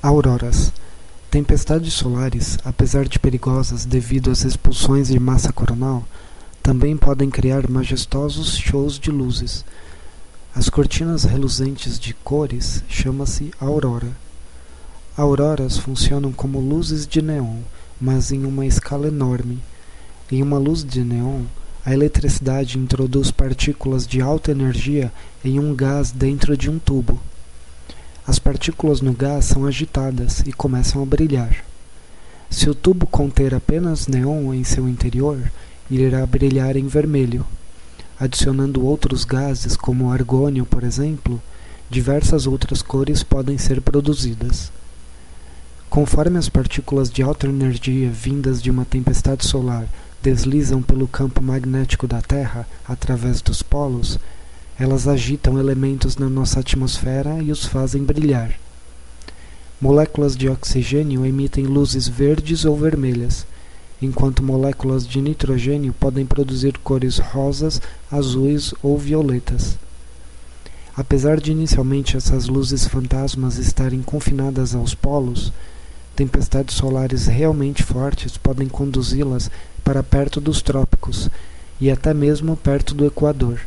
Auroras. Tempestades solares, apesar de perigosas devido às expulsões de massa coronal, também podem criar majestosos shows de luzes. As cortinas reluzentes de cores chama-se aurora. Auroras funcionam como luzes de neon, mas em uma escala enorme. Em uma luz de neon, a eletricidade introduz partículas de alta energia em um gás dentro de um tubo. As partículas no gás são agitadas e começam a brilhar. Se o tubo conter apenas neon em seu interior, ele irá brilhar em vermelho. Adicionando outros gases, como argônio, por exemplo, diversas outras cores podem ser produzidas. Conforme as partículas de alta energia vindas de uma tempestade solar deslizam pelo campo magnético da Terra através dos polos, elas agitam elementos na nossa atmosfera e os fazem brilhar. Moléculas de oxigênio emitem luzes verdes ou vermelhas, enquanto moléculas de nitrogênio podem produzir cores rosas, azuis ou violetas. Apesar de inicialmente essas luzes fantasmas estarem confinadas aos polos, tempestades solares realmente fortes podem conduzi-las para perto dos trópicos e até mesmo perto do Equador.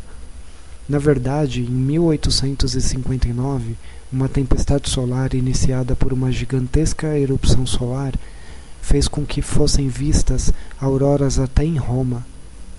Na verdade, em 1859, uma tempestade solar iniciada por uma gigantesca erupção solar fez com que fossem vistas auroras até em Roma,